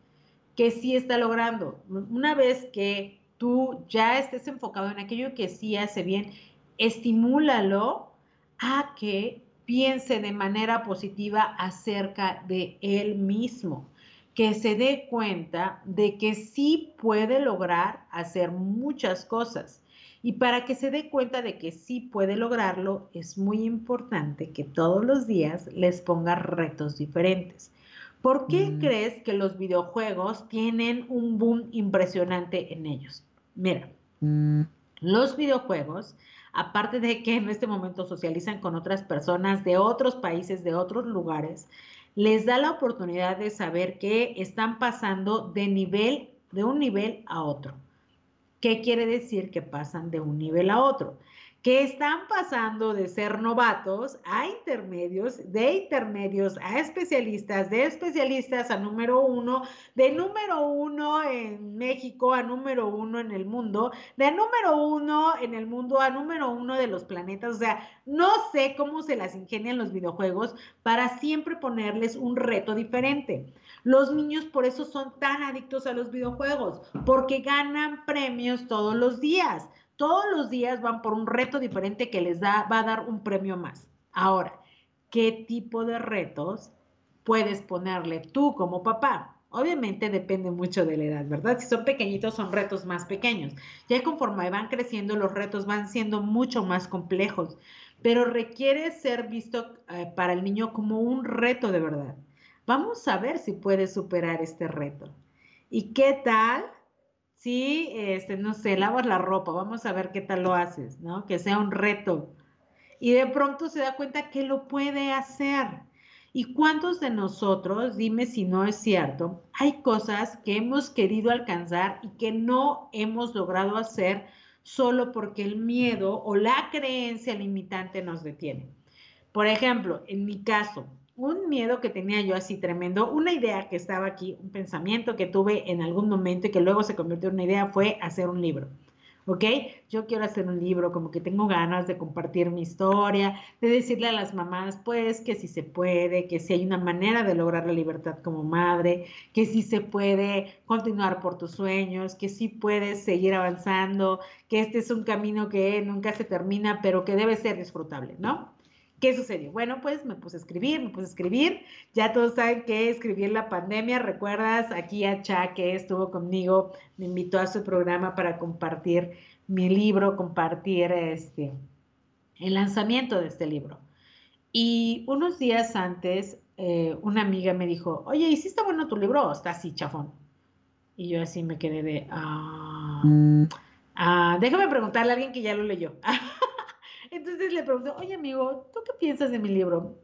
que sí está logrando. Una vez que tú ya estés enfocado en aquello que sí hace bien, estimúlalo a que piense de manera positiva acerca de él mismo, que se dé cuenta de que sí puede lograr hacer muchas cosas. Y para que se dé cuenta de que sí puede lograrlo, es muy importante que todos los días les ponga retos diferentes. ¿Por qué mm. crees que los videojuegos tienen un boom impresionante en ellos? Mira, mm. los videojuegos, aparte de que en este momento socializan con otras personas de otros países, de otros lugares, les da la oportunidad de saber que están pasando de nivel, de un nivel a otro. ¿Qué quiere decir que pasan de un nivel a otro? Que están pasando de ser novatos a intermedios, de intermedios a especialistas, de especialistas a número uno, de número uno en México a número uno en el mundo, de número uno en el mundo a número uno de los planetas. O sea, no sé cómo se las ingenian los videojuegos para siempre ponerles un reto diferente. Los niños por eso son tan adictos a los videojuegos, porque ganan premios todos los días todos los días van por un reto diferente que les da, va a dar un premio más. Ahora, ¿qué tipo de retos puedes ponerle tú como papá? Obviamente depende mucho de la edad, ¿verdad? Si son pequeñitos son retos más pequeños. Ya conforme van creciendo los retos van siendo mucho más complejos, pero requiere ser visto eh, para el niño como un reto de verdad. Vamos a ver si puedes superar este reto. ¿Y qué tal sí, este, no sé, lavas la ropa, vamos a ver qué tal lo haces, ¿no? Que sea un reto. Y de pronto se da cuenta que lo puede hacer. ¿Y cuántos de nosotros, dime si no es cierto, hay cosas que hemos querido alcanzar y que no hemos logrado hacer solo porque el miedo o la creencia limitante nos detiene? Por ejemplo, en mi caso, un miedo que tenía yo así tremendo, una idea que estaba aquí, un pensamiento que tuve en algún momento y que luego se convirtió en una idea fue hacer un libro. ¿ok? Yo quiero hacer un libro, como que tengo ganas de compartir mi historia, de decirle a las mamás, pues, que si se puede, que si hay una manera de lograr la libertad como madre, que si se puede continuar por tus sueños, que si puedes seguir avanzando, que este es un camino que nunca se termina, pero que debe ser disfrutable, ¿no? ¿Qué sucedió? Bueno, pues me puse a escribir, me puse a escribir. Ya todos saben que escribí en la pandemia. ¿Recuerdas? Aquí a Cha, que estuvo conmigo, me invitó a su programa para compartir mi libro, compartir este, el lanzamiento de este libro. Y unos días antes, eh, una amiga me dijo, oye, ¿y si está bueno tu libro o está así, chafón? Y yo así me quedé de, ah, mm. ah déjame preguntarle a alguien que ya lo leyó. Entonces le pregunto, oye amigo, ¿tú qué piensas de mi libro?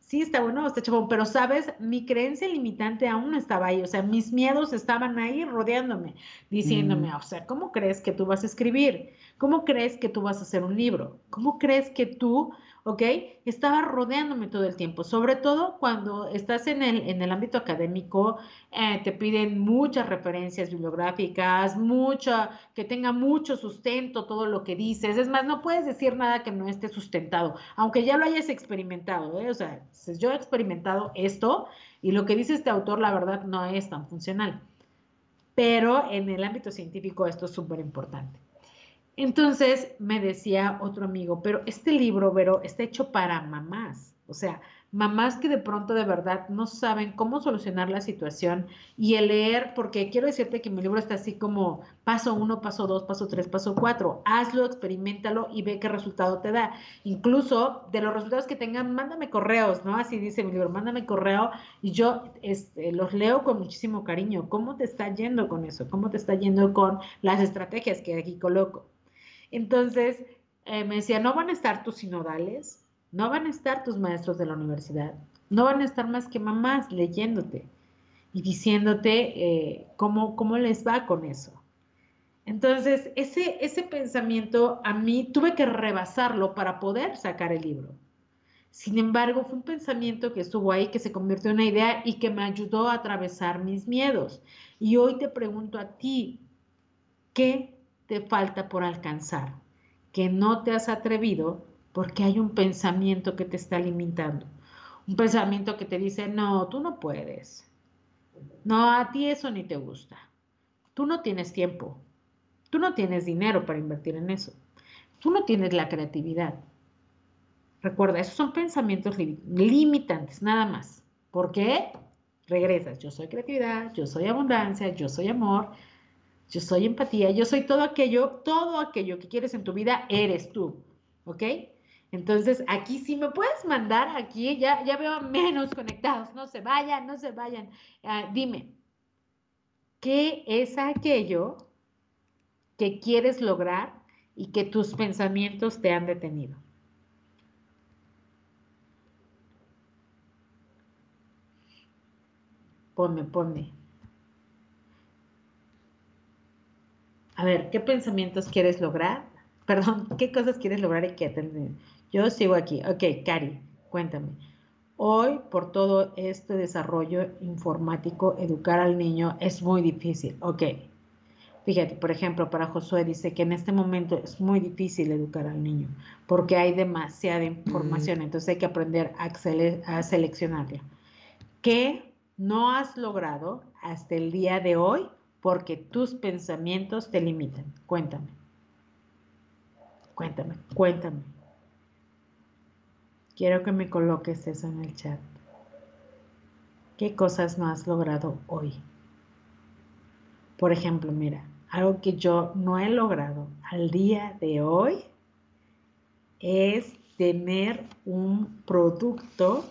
Sí, está bueno, está chabón, pero sabes, mi creencia limitante aún no estaba ahí, o sea, mis miedos estaban ahí rodeándome, diciéndome, mm. o sea, ¿cómo crees que tú vas a escribir? ¿Cómo crees que tú vas a hacer un libro? ¿Cómo crees que tú ¿ok? Estaba rodeándome todo el tiempo, sobre todo cuando estás en el, en el ámbito académico, eh, te piden muchas referencias bibliográficas, mucha, que tenga mucho sustento todo lo que dices, es más, no puedes decir nada que no esté sustentado, aunque ya lo hayas experimentado, ¿eh? o sea, yo he experimentado esto y lo que dice este autor, la verdad, no es tan funcional. Pero en el ámbito científico esto es súper importante. Entonces me decía otro amigo, pero este libro, Vero, está hecho para mamás, o sea, mamás que de pronto de verdad no saben cómo solucionar la situación y el leer, porque quiero decirte que mi libro está así como paso uno, paso dos, paso tres, paso cuatro, hazlo, experimentalo y ve qué resultado te da. Incluso de los resultados que tengan, mándame correos, ¿no? Así dice mi libro, mándame correo y yo este, los leo con muchísimo cariño. ¿Cómo te está yendo con eso? ¿Cómo te está yendo con las estrategias que aquí coloco? Entonces, eh, me decía, no van a estar tus sinodales, no van a estar tus maestros de la universidad, no van a estar más que mamás leyéndote y diciéndote eh, cómo, cómo les va con eso. Entonces, ese, ese pensamiento a mí tuve que rebasarlo para poder sacar el libro. Sin embargo, fue un pensamiento que estuvo ahí, que se convirtió en una idea y que me ayudó a atravesar mis miedos. Y hoy te pregunto a ti, ¿qué te falta por alcanzar, que no te has atrevido porque hay un pensamiento que te está limitando. Un pensamiento que te dice, no, tú no puedes. No, a ti eso ni te gusta. Tú no tienes tiempo. Tú no tienes dinero para invertir en eso. Tú no tienes la creatividad. Recuerda, esos son pensamientos limitantes, nada más. ¿Por qué? Regresas, yo soy creatividad, yo soy abundancia, yo soy amor, yo soy empatía, yo soy todo aquello, todo aquello que quieres en tu vida, eres tú, ¿ok? Entonces, aquí sí me puedes mandar, aquí ya, ya veo menos conectados, no se vayan, no se vayan. Ah, dime, ¿qué es aquello que quieres lograr y que tus pensamientos te han detenido? Ponme, ponme. A ver, ¿qué pensamientos quieres lograr? Perdón, ¿qué cosas quieres lograr y qué atender? Yo sigo aquí. Ok, Cari, cuéntame. Hoy, por todo este desarrollo informático, educar al niño es muy difícil. Ok. Fíjate, por ejemplo, para Josué dice que en este momento es muy difícil educar al niño porque hay demasiada información, mm. entonces hay que aprender a, a seleccionarla. ¿Qué no has logrado hasta el día de hoy porque tus pensamientos te limitan. Cuéntame. Cuéntame, cuéntame. Quiero que me coloques eso en el chat. ¿Qué cosas no has logrado hoy? Por ejemplo, mira, algo que yo no he logrado al día de hoy es tener un producto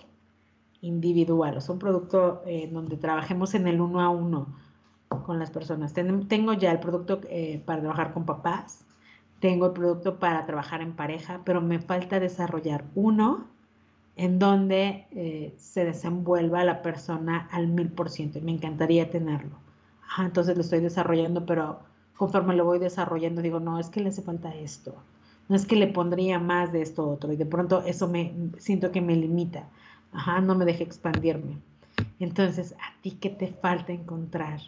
individual, o sea, un producto eh, donde trabajemos en el uno a uno con las personas. Tengo ya el producto eh, para trabajar con papás, tengo el producto para trabajar en pareja, pero me falta desarrollar uno en donde eh, se desenvuelva la persona al mil por ciento me encantaría tenerlo. entonces lo estoy desarrollando, pero conforme lo voy desarrollando digo, no, es que le hace falta esto, no es que le pondría más de esto otro y de pronto eso me siento que me limita. Ajá, no me deja expandirme. Entonces, ¿a ti qué te falta encontrar?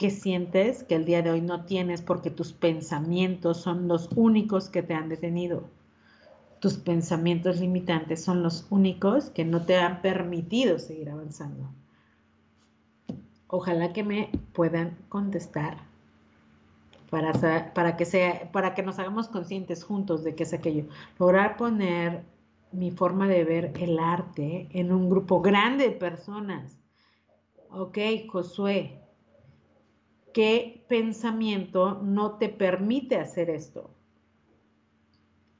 ¿Qué sientes que el día de hoy no tienes porque tus pensamientos son los únicos que te han detenido? Tus pensamientos limitantes son los únicos que no te han permitido seguir avanzando. Ojalá que me puedan contestar para, para, que sea, para que nos hagamos conscientes juntos de qué es aquello. Lograr poner mi forma de ver el arte en un grupo grande de personas. Ok, Josué, ¿qué pensamiento no te permite hacer esto?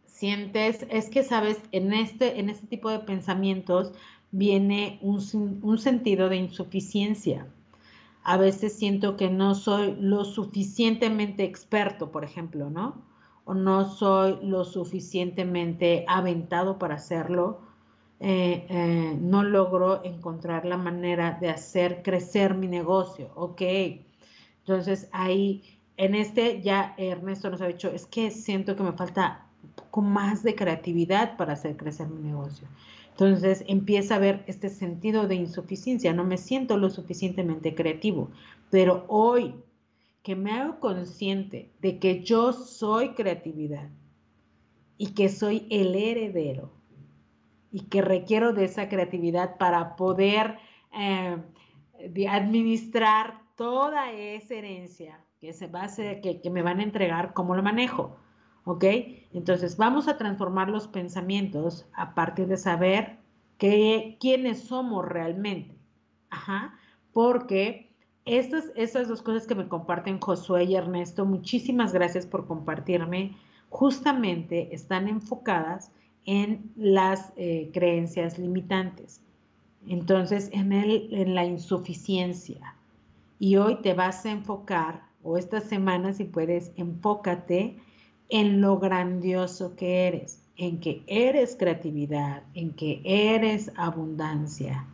Sientes, es que sabes, en este, en este tipo de pensamientos viene un, un sentido de insuficiencia. A veces siento que no soy lo suficientemente experto, por ejemplo, ¿no? o no soy lo suficientemente aventado para hacerlo, eh, eh, no logro encontrar la manera de hacer crecer mi negocio. Ok, entonces ahí, en este ya Ernesto nos ha dicho, es que siento que me falta un poco más de creatividad para hacer crecer mi negocio. Entonces empieza a haber este sentido de insuficiencia, no me siento lo suficientemente creativo, pero hoy que me hago consciente de que yo soy creatividad y que soy el heredero y que requiero de esa creatividad para poder eh, administrar toda esa herencia que se va a que, que me van a entregar, ¿cómo lo manejo? ¿Ok? Entonces vamos a transformar los pensamientos a partir de saber que, quiénes somos realmente. Ajá, porque estas, estas dos cosas que me comparten Josué y Ernesto, muchísimas gracias por compartirme, justamente están enfocadas en las eh, creencias limitantes. Entonces, en, el, en la insuficiencia. Y hoy te vas a enfocar, o esta semana si puedes, enfócate en lo grandioso que eres, en que eres creatividad, en que eres abundancia,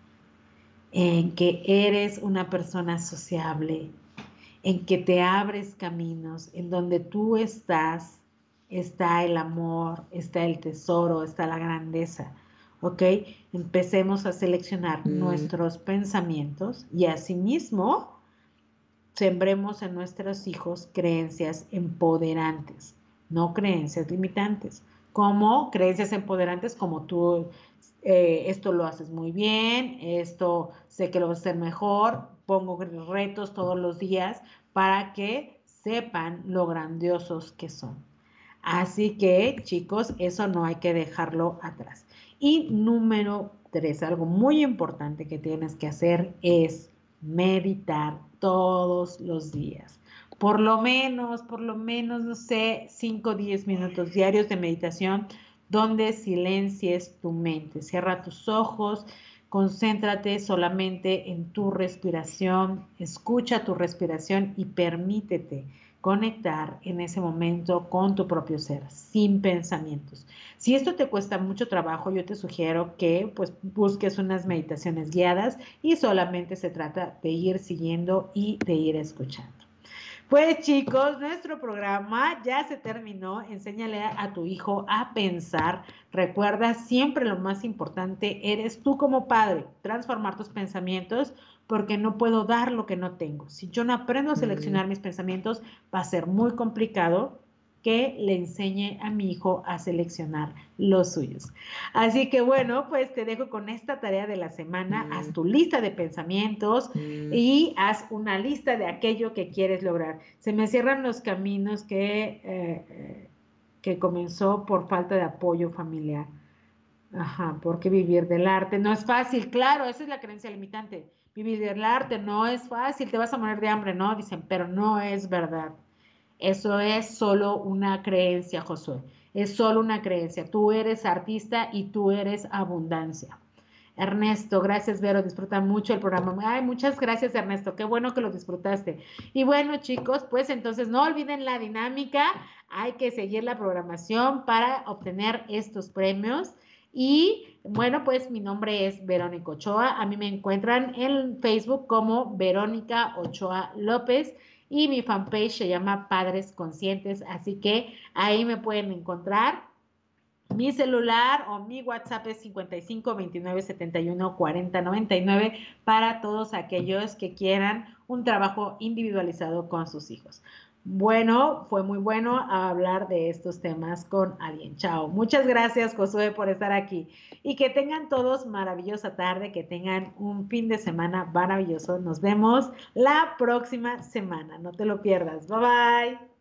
en que eres una persona sociable, en que te abres caminos, en donde tú estás, está el amor, está el tesoro, está la grandeza. ¿Ok? Empecemos a seleccionar mm. nuestros pensamientos y asimismo sembremos en nuestros hijos creencias empoderantes, no creencias limitantes. Como creencias empoderantes como tú eh, esto lo haces muy bien, esto sé que lo vas a hacer mejor, pongo retos todos los días para que sepan lo grandiosos que son. Así que, chicos, eso no hay que dejarlo atrás. Y número tres, algo muy importante que tienes que hacer es meditar todos los días. Por lo menos, por lo menos, no sé, 5 o 10 minutos diarios de meditación donde silencies tu mente. Cierra tus ojos, concéntrate solamente en tu respiración, escucha tu respiración y permítete conectar en ese momento con tu propio ser, sin pensamientos. Si esto te cuesta mucho trabajo, yo te sugiero que pues busques unas meditaciones guiadas y solamente se trata de ir siguiendo y de ir escuchando. Pues chicos, nuestro programa ya se terminó. Enséñale a tu hijo a pensar. Recuerda siempre lo más importante, eres tú como padre, transformar tus pensamientos porque no puedo dar lo que no tengo. Si yo no aprendo a seleccionar mis pensamientos, va a ser muy complicado que le enseñe a mi hijo a seleccionar los suyos. Así que bueno, pues te dejo con esta tarea de la semana. Mm. Haz tu lista de pensamientos mm. y haz una lista de aquello que quieres lograr. Se me cierran los caminos que, eh, que comenzó por falta de apoyo familiar. Ajá, porque vivir del arte no es fácil, claro, esa es la creencia limitante. Vivir del arte no es fácil, te vas a morir de hambre, ¿no? Dicen, pero no es verdad. Eso es solo una creencia, Josué. Es solo una creencia. Tú eres artista y tú eres abundancia. Ernesto, gracias Vero, disfruta mucho el programa. Ay, muchas gracias Ernesto, qué bueno que lo disfrutaste. Y bueno chicos, pues entonces no olviden la dinámica, hay que seguir la programación para obtener estos premios. Y bueno, pues mi nombre es Verónica Ochoa, a mí me encuentran en Facebook como Verónica Ochoa López y mi fanpage se llama Padres Conscientes, así que ahí me pueden encontrar. Mi celular o mi WhatsApp es 55 29 71 40 99 para todos aquellos que quieran un trabajo individualizado con sus hijos. Bueno, fue muy bueno hablar de estos temas con alguien. Chao. Muchas gracias, Josué, por estar aquí. Y que tengan todos maravillosa tarde, que tengan un fin de semana maravilloso. Nos vemos la próxima semana. No te lo pierdas. Bye bye.